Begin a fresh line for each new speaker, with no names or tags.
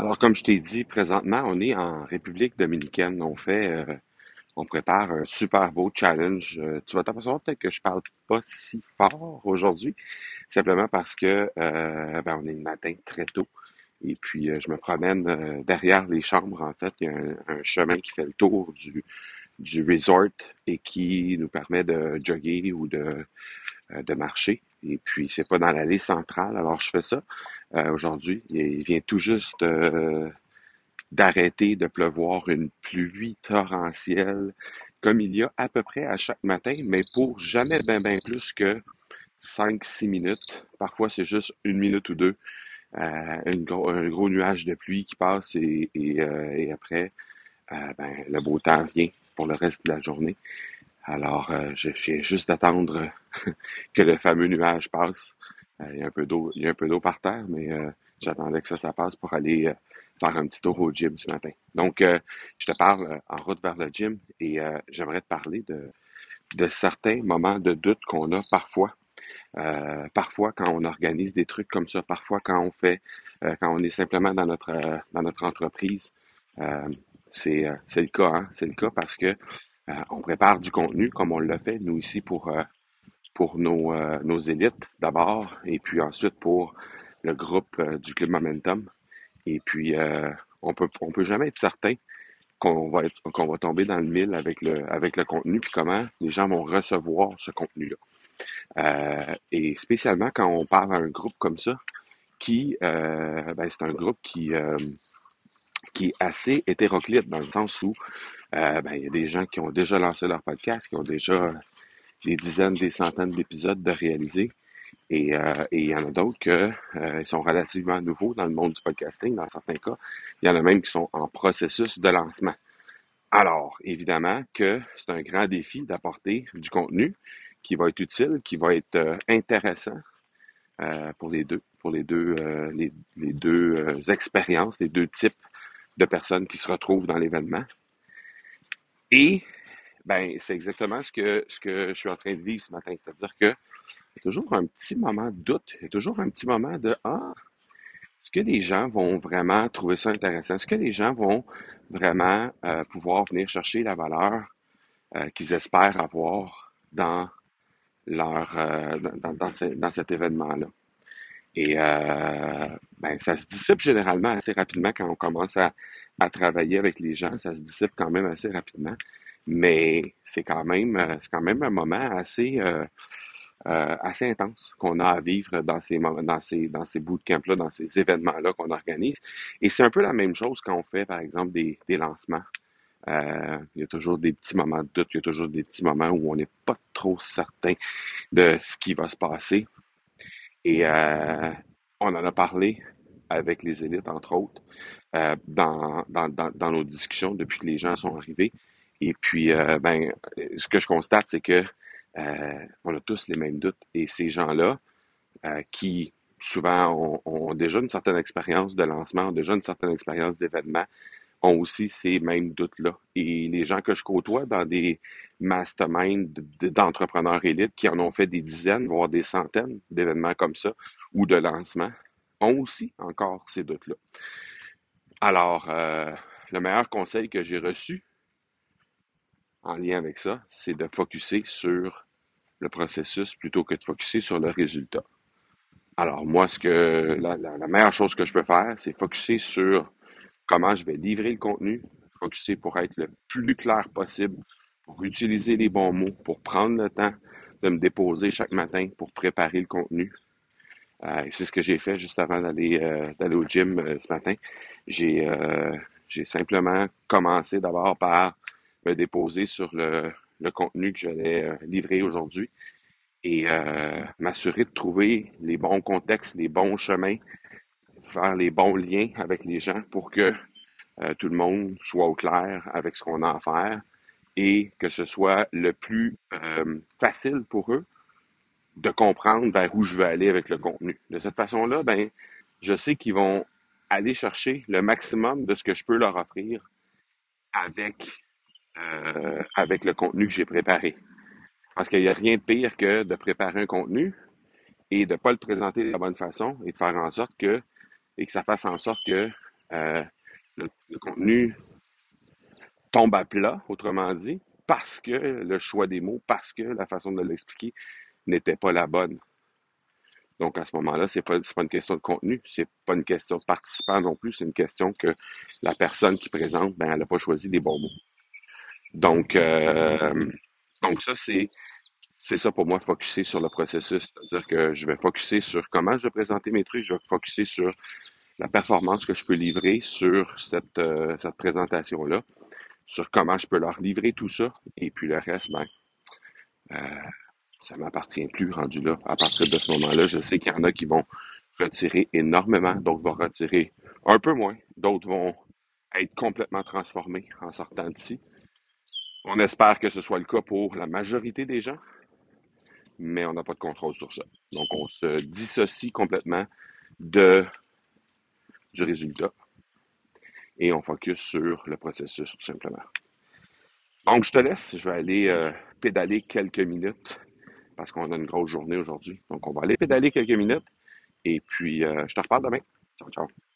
Alors, comme je t'ai dit, présentement, on est en République dominicaine. On fait, euh, on prépare un super beau challenge. Euh, tu vas t'apercevoir peut-être que je parle pas si fort aujourd'hui, simplement parce que euh, ben, on est le matin très tôt. Et puis, euh, je me promène euh, derrière les chambres. En fait, il y a un, chemin qui fait le tour du, du resort et qui nous permet de jogger ou de, de marcher. Et puis, c'est pas dans l'allée centrale. Alors, je fais ça euh, aujourd'hui. Il vient tout juste euh, d'arrêter de pleuvoir une pluie torrentielle comme il y a à peu près à chaque matin, mais pour jamais bien ben plus que cinq six minutes. Parfois, c'est juste une minute ou deux. Euh, un gros nuage de pluie qui passe et, et, euh, et après, euh, ben, le beau temps vient pour le reste de la journée. Alors, euh, je viens juste d'attendre que le fameux nuage passe. Euh, il y a un peu d'eau, il y a un peu d'eau par terre, mais euh, j'attendais que ça, ça passe pour aller euh, faire un petit tour au gym ce matin. Donc, je te parle en route vers le gym et j'aimerais te parler de, certains moments de doute qu'on a parfois. Parfois, quand on organise des trucs comme ça, parfois quand on fait, quand on est simplement dans notre euh, dans notre entreprise, c'est le cas, hein? C'est le cas parce que on prépare du contenu comme on l'a fait nous ici pour euh, euh, nos élites d'abord et puis ensuite pour le groupe euh, du Club Momentum. Et puis euh, on peut peut jamais être certain qu'on va tomber dans le mille avec le avec le contenu puis comment les gens vont recevoir ce contenu-là. Euh, et spécialement quand on parle à un groupe comme ça, qui euh, ben, c'est un groupe qui euh, qui est assez hétéroclite dans le sens où euh, ben, il y a des gens qui ont déjà lancé leur podcast, qui ont déjà des dizaines, des centaines d'épisodes de réaliser. Et, euh, et il y en a d'autres qui euh, sont relativement nouveaux dans le monde du podcasting, dans certains cas. Il y en a même qui sont en processus de lancement. Alors, évidemment que c'est un grand défi d'apporter du contenu qui va être utile, qui va être euh, intéressant pour les deux, pour les deux, les, deux expériences, les deux types de personnes qui se retrouvent dans l'événement. Et ben, c'est exactement ce que ce que je suis en train de vivre ce matin, c'est-à-dire que il y a toujours un petit moment de doute, il y a toujours un petit moment de ah, est-ce que les gens vont vraiment trouver ça intéressant? Est-ce que les gens vont vraiment euh, pouvoir venir chercher la valeur euh, qu'ils espèrent avoir dans leur euh, dans, dans, dans cet événement-là? Et euh, ben, ça se dissipe généralement assez rapidement quand on commence à, à travailler avec les gens. Ça se dissipe quand même assez rapidement. Mais c'est quand même, euh, c'est quand même un moment assez, euh, euh, assez intense qu'on a à vivre dans ces, dans ces, dans ces bootcamps-là, dans ces événements-là qu'on organise. Et c'est un peu la même chose quand on fait, par exemple, des, des lancements. Euh, il y a toujours des petits moments de doute, il y a toujours des petits moments où on n'est pas trop certain de ce qui va se passer. Et euh, on en a parlé avec les élites, entre autres, euh, dans, dans, dans, dans nos discussions depuis que les gens sont arrivés. Et puis, euh, ben, ce que je constate, c'est que euh, on a tous les mêmes doutes. Et ces gens-là, euh, qui souvent ont, ont déjà une certaine expérience de lancement, ont déjà une certaine expérience d'événement, ont aussi ces mêmes doutes-là. Et les gens que je côtoie dans des masterminds d'entrepreneurs élites qui en ont fait des dizaines, voire des centaines d'événements comme ça ou de lancements, ont aussi encore ces doutes-là. Alors, euh, le meilleur conseil que j'ai reçu en lien avec ça, c'est de focuser sur le processus plutôt que de focuser sur le résultat. Alors, moi, ce que la, la, la meilleure chose que je peux faire, c'est focuser sur comment je vais livrer le contenu, focuser pour être le plus clair possible, pour utiliser les bons mots, pour prendre le temps de me déposer chaque matin pour préparer le contenu. Et c'est ce que j'ai fait juste avant d'aller euh, d'aller au gym euh, ce matin. J'ai euh, j'ai simplement commencé d'abord par me déposer sur le, le contenu que j'allais livrer aujourd'hui et euh, m'assurer de trouver les bons contextes, les bons chemins, faire les bons liens avec les gens pour que tout le monde soit au clair avec ce qu'on a à faire et que ce soit le plus euh, facile pour eux de comprendre vers où je veux aller avec le contenu. De cette façon-là, ben, je sais qu'ils vont aller chercher le maximum de ce que je peux leur offrir avec, euh, avec le contenu que j'ai préparé. Parce qu'il n'y a rien de pire que de préparer un contenu et de ne pas le présenter de la bonne façon et de faire en sorte que, et que ça fasse en sorte que euh, le, le contenu tombe à plat, autrement dit, parce que le choix des mots, parce que la façon de l'expliquer n'était pas la bonne. Donc, à ce moment-là, pas, c'est pas une question de contenu, c'est pas une question de participant non plus, c'est une question que la personne qui présente, ben, elle n'a pas choisi les bons mots. Donc, euh, ça, c'est, ça pour moi, focuser sur le processus. C'est-à-dire que je vais focuser sur comment je vais présenter mes trucs, je vais focuser sur la performance que je peux livrer sur cette, euh, présentation-là, sur comment je peux leur livrer tout ça, et puis le reste, ben, euh, ça m'appartient plus rendu là. À partir de ce moment-là, je sais qu'il y en a qui vont retirer énormément, d'autres vont retirer un peu moins, d'autres vont être complètement transformés en sortant d'ici. On espère que ce soit le cas pour la majorité des gens, mais on n'a pas de contrôle sur ça. Donc, on se dissocie complètement de, du résultat et on focus sur le processus, tout simplement. Donc, je te laisse. Je vais aller euh, pédaler quelques minutes parce qu'on a une grosse journée aujourd'hui. Donc, on va aller pédaler quelques minutes et puis euh, je te reparle demain. Ciao, ciao.